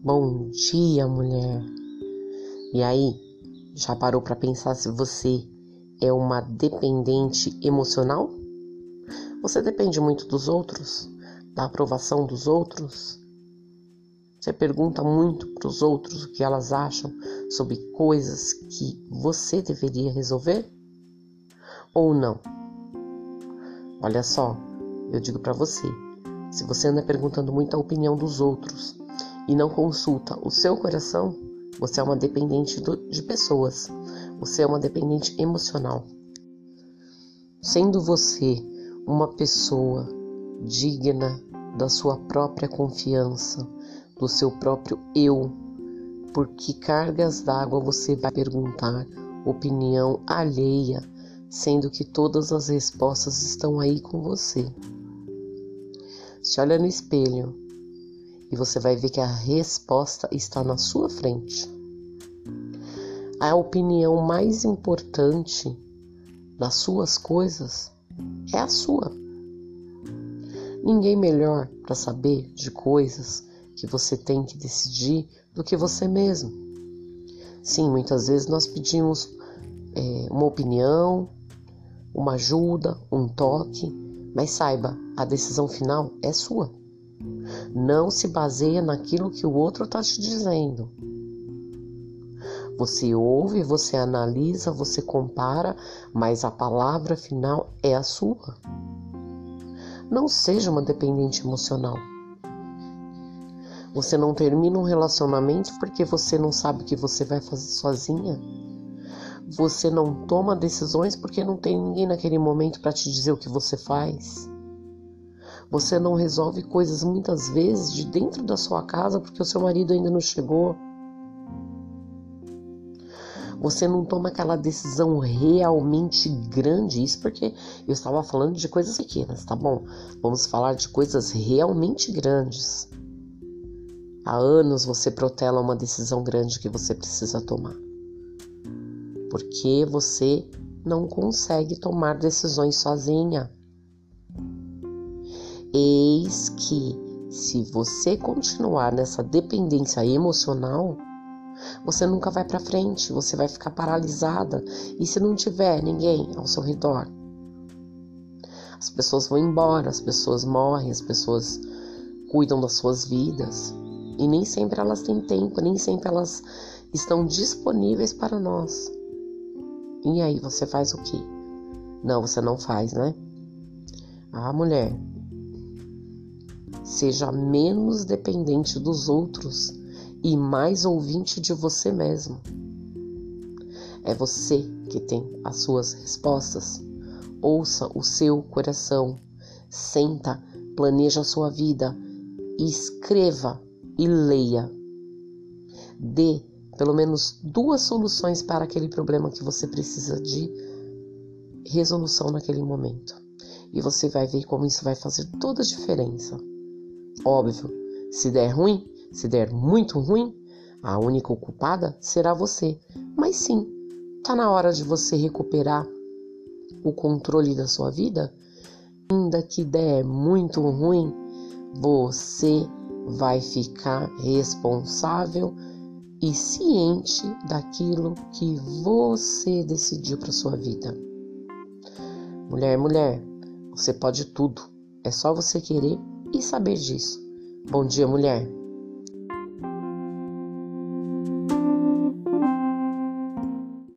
Bom dia, mulher. E aí, já parou para pensar se você é uma dependente emocional? Você depende muito dos outros, da aprovação dos outros? Você pergunta muito para os outros o que elas acham sobre coisas que você deveria resolver? Ou não? Olha só, eu digo para você, se você anda perguntando muito a opinião dos outros e não consulta o seu coração, você é uma dependente do, de pessoas. Você é uma dependente emocional. Sendo você uma pessoa digna da sua própria confiança, do seu próprio eu, por que cargas d'água você vai perguntar opinião alheia, sendo que todas as respostas estão aí com você? Se olha no espelho e você vai ver que a resposta está na sua frente. A opinião mais importante das suas coisas é a sua. Ninguém melhor para saber de coisas que você tem que decidir do que você mesmo. Sim, muitas vezes nós pedimos é, uma opinião, uma ajuda, um toque, mas saiba, a decisão final é sua. Não se baseia naquilo que o outro está te dizendo. Você ouve, você analisa, você compara, mas a palavra final é a sua. Não seja uma dependente emocional. Você não termina um relacionamento porque você não sabe o que você vai fazer sozinha. Você não toma decisões porque não tem ninguém naquele momento para te dizer o que você faz. Você não resolve coisas muitas vezes de dentro da sua casa porque o seu marido ainda não chegou. Você não toma aquela decisão realmente grande. Isso porque eu estava falando de coisas pequenas, tá bom? Vamos falar de coisas realmente grandes. Há anos você protela uma decisão grande que você precisa tomar. Porque você não consegue tomar decisões sozinha. Eis que, se você continuar nessa dependência emocional, você nunca vai para frente, você vai ficar paralisada. E se não tiver ninguém ao seu redor, as pessoas vão embora, as pessoas morrem, as pessoas cuidam das suas vidas. E nem sempre elas têm tempo, nem sempre elas estão disponíveis para nós. E aí, você faz o quê? Não, você não faz, né? Ah, mulher, Seja menos dependente dos outros e mais ouvinte de você mesmo. É você que tem as suas respostas. Ouça o seu coração. Senta, planeja a sua vida escreva e leia. Dê pelo menos duas soluções para aquele problema que você precisa de resolução naquele momento. E você vai ver como isso vai fazer toda a diferença. Óbvio, se der ruim, se der muito ruim, a única culpada será você. Mas sim, tá na hora de você recuperar o controle da sua vida. Ainda que der muito ruim, você vai ficar responsável e ciente daquilo que você decidiu para sua vida. Mulher, mulher, você pode tudo. É só você querer e saber disso. Bom dia, mulher.